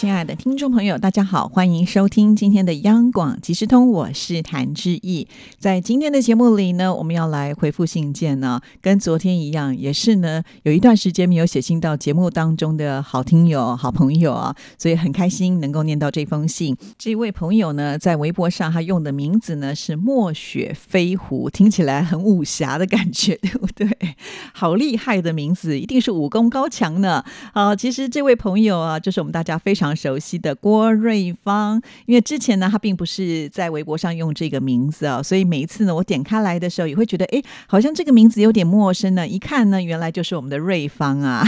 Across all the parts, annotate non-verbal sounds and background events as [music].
亲爱的听众朋友，大家好，欢迎收听今天的央广即时通，我是谭志毅。在今天的节目里呢，我们要来回复信件呢，跟昨天一样，也是呢有一段时间没有写信到节目当中的好听友、好朋友啊，所以很开心能够念到这封信。这位朋友呢，在微博上他用的名字呢是墨雪飞狐，听起来很武侠的感觉，对不对？好厉害的名字，一定是武功高强呢。啊，其实这位朋友啊，就是我们大家非常。熟悉的郭瑞芳，因为之前呢，他并不是在微博上用这个名字啊，所以每一次呢，我点开来的时候，也会觉得，哎，好像这个名字有点陌生呢。一看呢，原来就是我们的瑞芳啊。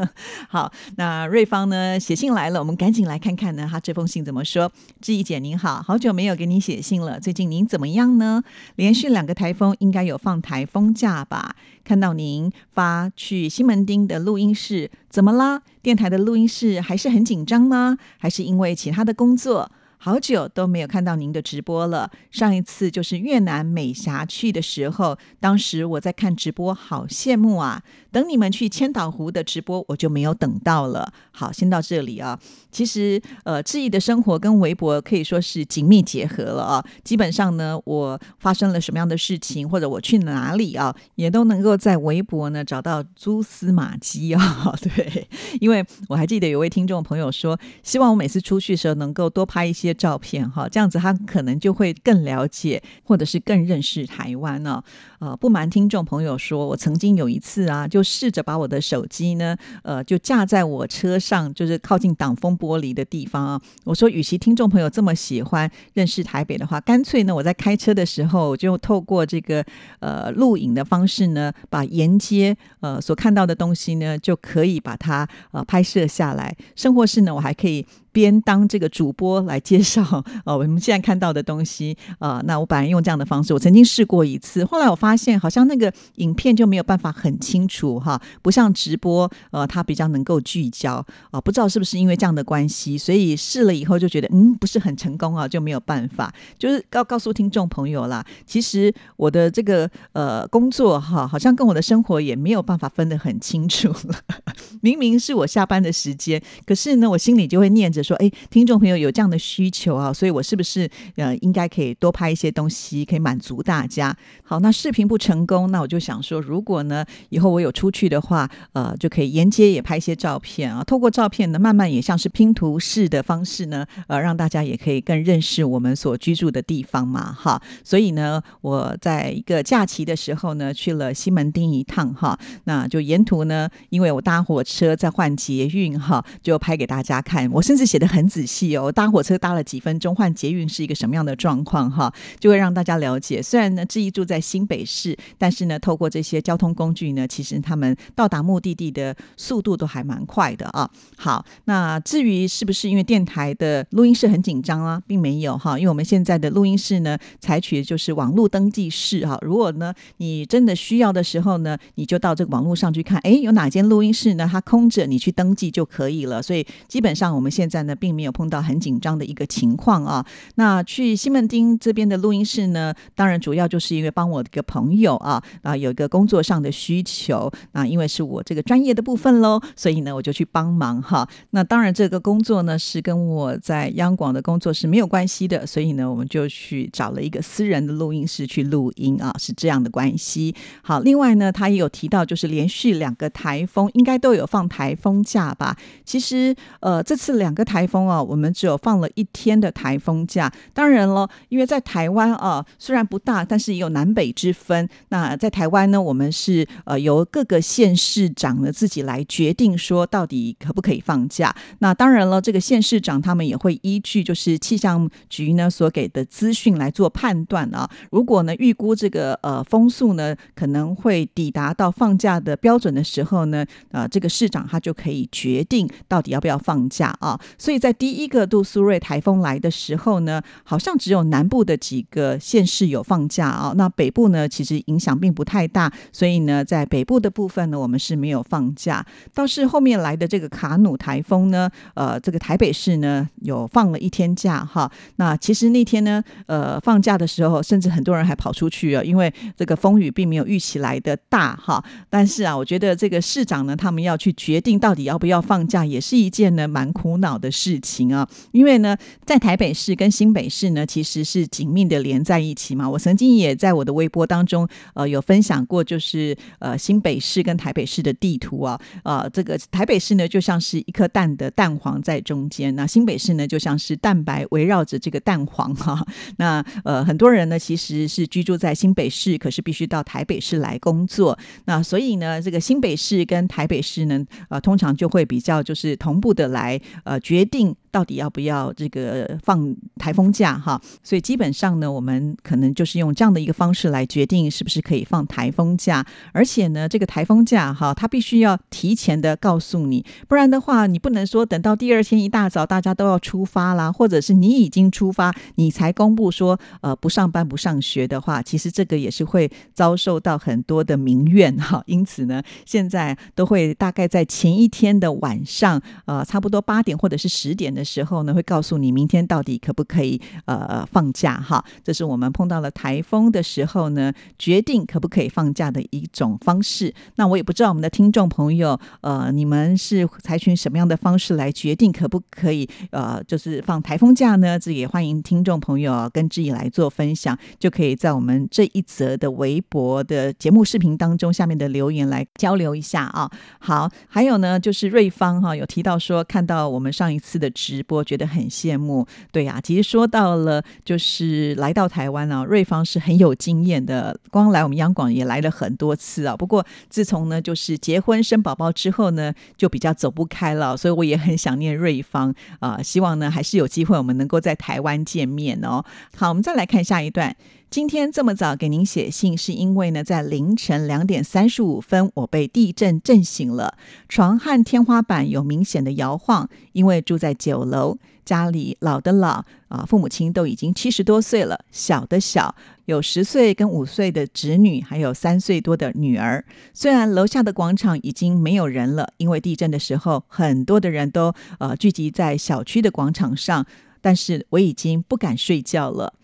[laughs] 好，那瑞芳呢写信来了，我们赶紧来看看呢，他这封信怎么说。志毅姐您好，好久没有给你写信了，最近您怎么样呢？连续两个台风，应该有放台风假吧？看到您发去西门町的录音室，怎么啦？电台的录音室还是很紧张吗？还是因为其他的工作？好久都没有看到您的直播了。上一次就是越南美霞去的时候，当时我在看直播，好羡慕啊！等你们去千岛湖的直播，我就没有等到了。好，先到这里啊。其实，呃，志毅的生活跟微博可以说是紧密结合了啊。基本上呢，我发生了什么样的事情，或者我去哪里啊，也都能够在微博呢找到蛛丝马迹啊。[laughs] 对，因为我还记得有位听众朋友说，希望我每次出去的时候能够多拍一些。照片哈，这样子他可能就会更了解，或者是更认识台湾呢。呃，不瞒听众朋友说，我曾经有一次啊，就试着把我的手机呢，呃，就架在我车上，就是靠近挡风玻璃的地方啊。我说，与其听众朋友这么喜欢认识台北的话，干脆呢，我在开车的时候就透过这个呃录影的方式呢，把沿街呃所看到的东西呢，就可以把它呃拍摄下来。生活室呢，我还可以。边当这个主播来介绍 [laughs] 呃我们现在看到的东西呃，那我本来用这样的方式，我曾经试过一次，后来我发现好像那个影片就没有办法很清楚哈，不像直播呃，它比较能够聚焦啊，不知道是不是因为这样的关系，所以试了以后就觉得嗯不是很成功啊，就没有办法，就是告告诉听众朋友啦，其实我的这个呃工作哈，好像跟我的生活也没有办法分得很清楚了，[laughs] 明明是我下班的时间，可是呢，我心里就会念着。说哎，听众朋友有这样的需求啊，所以我是不是呃应该可以多拍一些东西，可以满足大家？好，那视频不成功，那我就想说，如果呢以后我有出去的话，呃，就可以沿街也拍一些照片啊。透过照片呢，慢慢也像是拼图式的方式呢，呃，让大家也可以更认识我们所居住的地方嘛，哈。所以呢，我在一个假期的时候呢，去了西门町一趟哈，那就沿途呢，因为我搭火车在换捷运哈，就拍给大家看。我甚至写。写的很仔细哦，搭火车搭了几分钟，换捷运是一个什么样的状况哈，就会让大家了解。虽然呢，志毅住在新北市，但是呢，透过这些交通工具呢，其实他们到达目的地的速度都还蛮快的啊。好，那至于是不是因为电台的录音室很紧张啊，并没有哈，因为我们现在的录音室呢，采取的就是网络登记室哈。如果呢，你真的需要的时候呢，你就到这个网络上去看，哎，有哪间录音室呢？它空着，你去登记就可以了。所以基本上我们现在。但呢并没有碰到很紧张的一个情况啊。那去西门町这边的录音室呢，当然主要就是因为帮我的一个朋友啊啊有一个工作上的需求。那因为是我这个专业的部分喽，所以呢我就去帮忙哈。那当然这个工作呢是跟我在央广的工作是没有关系的，所以呢我们就去找了一个私人的录音室去录音啊，是这样的关系。好，另外呢他也有提到，就是连续两个台风应该都有放台风假吧？其实呃这次两个台风啊，我们只有放了一天的台风假。当然了，因为在台湾啊，虽然不大，但是也有南北之分。那在台湾呢，我们是呃由各个县市长呢自己来决定说到底可不可以放假。那当然了，这个县市长他们也会依据就是气象局呢所给的资讯来做判断啊。如果呢预估这个呃风速呢可能会抵达到放假的标准的时候呢，啊这个市长他就可以决定到底要不要放假啊。所以在第一个杜苏芮台风来的时候呢，好像只有南部的几个县市有放假啊，那北部呢其实影响并不太大，所以呢在北部的部分呢，我们是没有放假。倒是后面来的这个卡努台风呢，呃，这个台北市呢有放了一天假哈。那其实那天呢，呃，放假的时候，甚至很多人还跑出去啊，因为这个风雨并没有预期来的大哈。但是啊，我觉得这个市长呢，他们要去决定到底要不要放假，也是一件呢蛮苦恼的的事情啊。因为呢，在台北市跟新北市呢，其实是紧密的连在一起嘛。我曾经也在我的微博当中，呃，有分享过，就是呃新北市跟台北市的地图啊，呃，这个台北市呢就像是一颗蛋的蛋黄在中间，那新北市呢就像是蛋白围绕着这个蛋黄哈。[laughs] 那呃很多人呢其实是居住在新北市，可是必须到台北市来工作。那所以呢，这个新北市跟台北市呢，呃，通常就会比较就是同步的来呃决决定到底要不要这个放台风假哈？所以基本上呢，我们可能就是用这样的一个方式来决定是不是可以放台风假。而且呢，这个台风假哈，它必须要提前的告诉你，不然的话，你不能说等到第二天一大早大家都要出发啦，或者是你已经出发，你才公布说呃不上班不上学的话，其实这个也是会遭受到很多的民怨哈。因此呢，现在都会大概在前一天的晚上，呃，差不多八点或者是十点的。时候呢，会告诉你明天到底可不可以呃放假哈。这是我们碰到了台风的时候呢，决定可不可以放假的一种方式。那我也不知道我们的听众朋友呃，你们是采取什么样的方式来决定可不可以呃，就是放台风假呢？这也欢迎听众朋友跟志毅来做分享，就可以在我们这一则的微博的节目视频当中下面的留言来交流一下啊。好，还有呢，就是瑞芳哈有提到说看到我们上一次的直。直播觉得很羡慕，对呀，其实说到了，就是来到台湾啊，瑞芳是很有经验的，光来我们央广也来了很多次啊。不过自从呢，就是结婚生宝宝之后呢，就比较走不开了，所以我也很想念瑞芳啊。希望呢，还是有机会我们能够在台湾见面哦。好，我们再来看下一段。今天这么早给您写信，是因为呢，在凌晨两点三十五分，我被地震震醒了，床和天花板有明显的摇晃。因为住在九楼，家里老的老啊，父母亲都已经七十多岁了，小的小有十岁跟五岁的侄女，还有三岁多的女儿。虽然楼下的广场已经没有人了，因为地震的时候，很多的人都呃聚集在小区的广场上，但是我已经不敢睡觉了。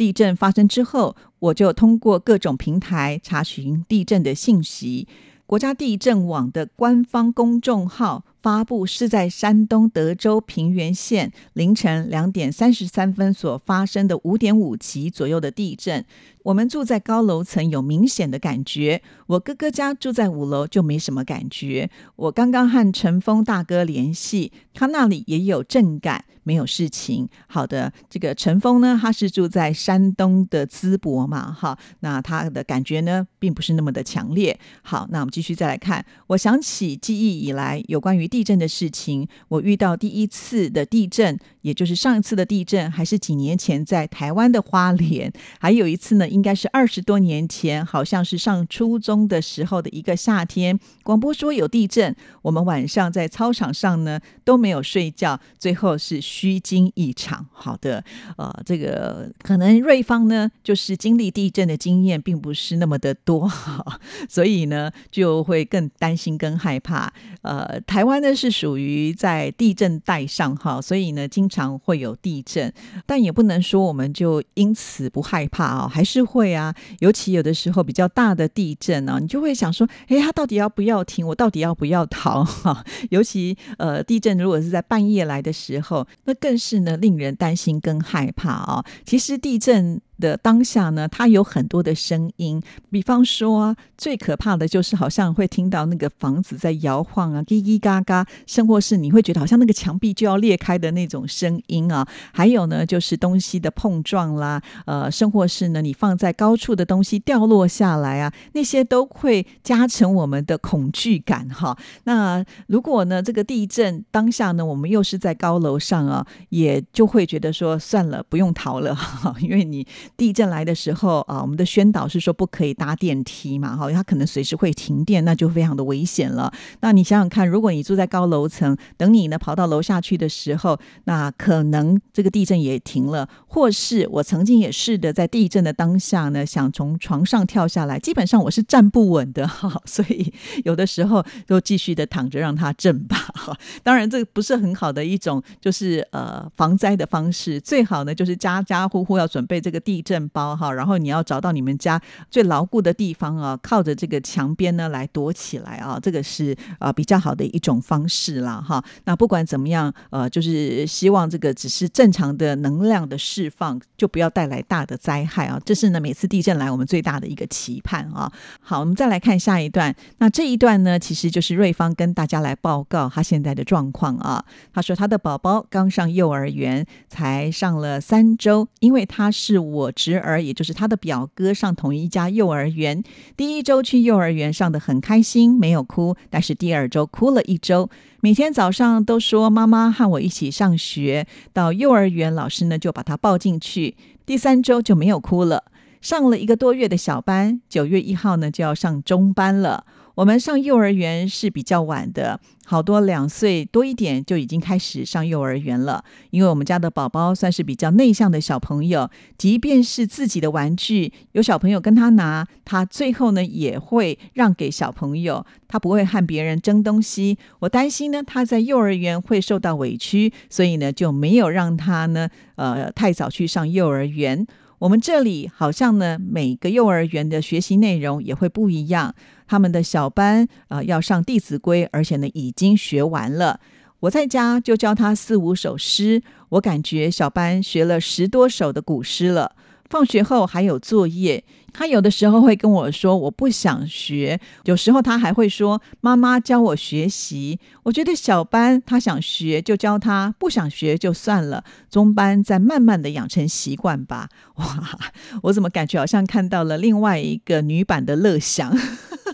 地震发生之后，我就通过各种平台查询地震的信息。国家地震网的官方公众号发布是在山东德州平原县凌晨两点三十三分所发生的五点五级左右的地震。我们住在高楼层，有明显的感觉。我哥哥家住在五楼，就没什么感觉。我刚刚和陈峰大哥联系，他那里也有震感。没有事情，好的，这个陈峰呢，他是住在山东的淄博嘛，哈，那他的感觉呢，并不是那么的强烈。好，那我们继续再来看，我想起记忆以来有关于地震的事情，我遇到第一次的地震，也就是上一次的地震，还是几年前在台湾的花莲，还有一次呢，应该是二十多年前，好像是上初中的时候的一个夏天，广播说有地震，我们晚上在操场上呢都没有睡觉，最后是。虚惊一场，好的，呃，这个可能瑞芳呢，就是经历地震的经验并不是那么的多哈，所以呢就会更担心、更害怕。呃，台湾呢是属于在地震带上哈，所以呢经常会有地震，但也不能说我们就因此不害怕啊，还是会啊。尤其有的时候比较大的地震呢，你就会想说，哎，他到底要不要停？我到底要不要逃？哈，[laughs] 尤其呃，地震如果是在半夜来的时候。那更是呢，令人担心跟害怕啊！其实地震。的当下呢，它有很多的声音，比方说最可怕的就是好像会听到那个房子在摇晃啊，叽叽嘎嘎，甚或是你会觉得好像那个墙壁就要裂开的那种声音啊。还有呢，就是东西的碰撞啦，呃，甚或是呢，你放在高处的东西掉落下来啊，那些都会加成我们的恐惧感哈。那如果呢，这个地震当下呢，我们又是在高楼上啊，也就会觉得说算了，不用逃了，因为你。地震来的时候啊，我们的宣导是说不可以搭电梯嘛，哈，它可能随时会停电，那就非常的危险了。那你想想看，如果你住在高楼层，等你呢跑到楼下去的时候，那可能这个地震也停了，或是我曾经也试着在地震的当下呢，想从床上跳下来，基本上我是站不稳的哈，[laughs] 所以有的时候都继续的躺着让它震吧。哈，当然这不是很好的一种就是呃防灾的方式，最好呢就是家家户户要准备这个地震包哈，然后你要找到你们家最牢固的地方啊，靠着这个墙边呢来躲起来啊，这个是呃比较好的一种方式啦哈。那不管怎么样，呃，就是希望这个只是正常的能量的释放，就不要带来大的灾害啊。这是呢每次地震来我们最大的一个期盼啊。好，我们再来看下一段，那这一段呢其实就是瑞芳跟大家来报告他现在的状况啊。他说他的宝宝刚上幼儿园，才上了三周，因为他是我侄儿，也就是他的表哥，上同一家幼儿园。第一周去幼儿园上的很开心，没有哭，但是第二周哭了一周。每天早上都说妈妈和我一起上学，到幼儿园老师呢就把他抱进去。第三周就没有哭了，上了一个多月的小班，九月一号呢就要上中班了。我们上幼儿园是比较晚的，好多两岁多一点就已经开始上幼儿园了。因为我们家的宝宝算是比较内向的小朋友，即便是自己的玩具，有小朋友跟他拿，他最后呢也会让给小朋友，他不会和别人争东西。我担心呢他在幼儿园会受到委屈，所以呢就没有让他呢呃太早去上幼儿园。我们这里好像呢每个幼儿园的学习内容也会不一样。他们的小班啊要上《弟子规》，而且呢已经学完了。我在家就教他四五首诗，我感觉小班学了十多首的古诗了。放学后还有作业，他有的时候会跟我说我不想学，有时候他还会说妈妈教我学习。我觉得小班他想学就教他，不想学就算了。中班再慢慢的养成习惯吧。[laughs] 哇，我怎么感觉好像看到了另外一个女版的乐享？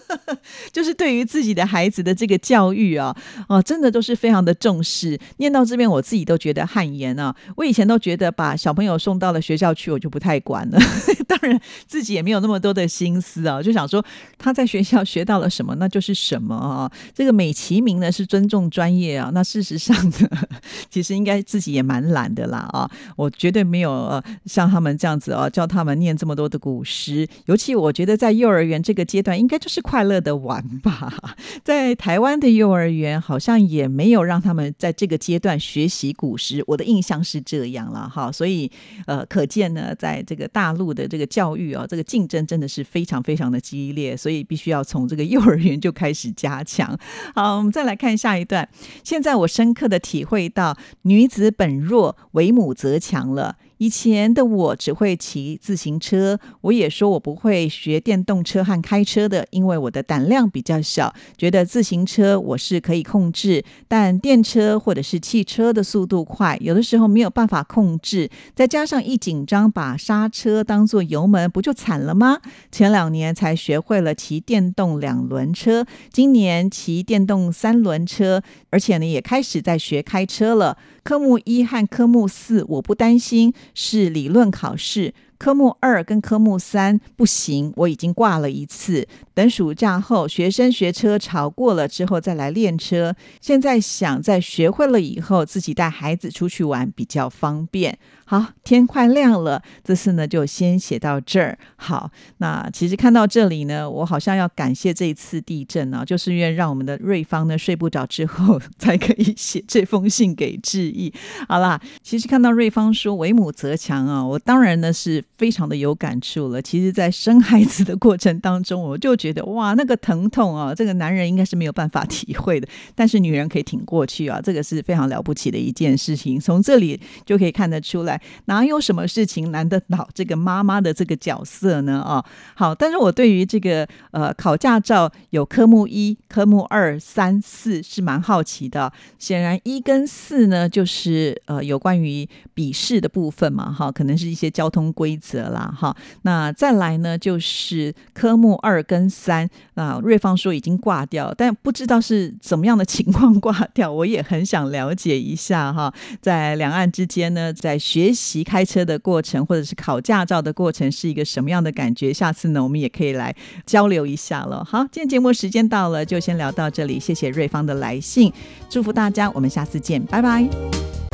[laughs] 就是对于自己的孩子的这个教育啊，哦，真的都是非常的重视。念到这边，我自己都觉得汗颜啊。我以前都觉得把小朋友送到了学校去，我就不太管了。[laughs] 当然，自己也没有那么多的心思啊，就想说他在学校学到了什么，那就是什么啊。这个美其名呢是尊重专业啊，那事实上呢，[laughs] 其实应该自己也蛮懒的啦啊。我绝对没有呃像他们这样子啊，教他们念这么多的古诗。尤其我觉得在幼儿园这个阶段，应该就是快快乐的玩吧。[laughs] 在台湾的幼儿园好像也没有让他们在这个阶段学习古诗，我的印象是这样了哈。所以呃，可见呢，在这个大陆的这个教育啊，这个竞争真的是非常非常的激烈，所以必须要从这个幼儿园就开始加强。[laughs] 好，我们再来看下一段。现在我深刻的体会到“女子本弱，为母则强”了。以前的我只会骑自行车，我也说我不会学电动车和开车的，因为我的胆量比较小，觉得自行车我是可以控制，但电车或者是汽车的速度快，有的时候没有办法控制，再加上一紧张把刹车当做油门，不就惨了吗？前两年才学会了骑电动两轮车，今年骑电动三轮车，而且呢也开始在学开车了。科目一和科目四我不担心，是理论考试。科目二跟科目三不行，我已经挂了一次。等暑假后学生学车考过了之后再来练车。现在想在学会了以后，自己带孩子出去玩比较方便。好，天快亮了，这次呢就先写到这儿。好，那其实看到这里呢，我好像要感谢这一次地震啊，就是因为让我们的瑞芳呢睡不着之后，才可以写这封信给致意。好啦，其实看到瑞芳说“为母则强”啊，我当然呢是非常的有感触了。其实，在生孩子的过程当中，我就觉觉得哇，那个疼痛啊，这个男人应该是没有办法 [laughs] 体会的，但是女人可以挺过去啊，这个是非常了不起的一件事情。从这里就可以看得出来。哪有什么事情难得倒这个妈妈的这个角色呢？啊，好，但是我对于这个呃考驾照有科目一、科目二、三、四是蛮好奇的。显然一跟四呢，就是呃有关于笔试的部分嘛，哈，可能是一些交通规则啦，哈。那再来呢，就是科目二跟三啊，瑞芳说已经挂掉，但不知道是怎么样的情况挂掉，我也很想了解一下哈。在两岸之间呢，在学习开车的过程或者是考驾照的过程是一个什么样的感觉？下次呢，我们也可以来交流一下了。好，今天节目时间到了，就先聊到这里，谢谢瑞芳的来信，祝福大家，我们下次见，拜拜。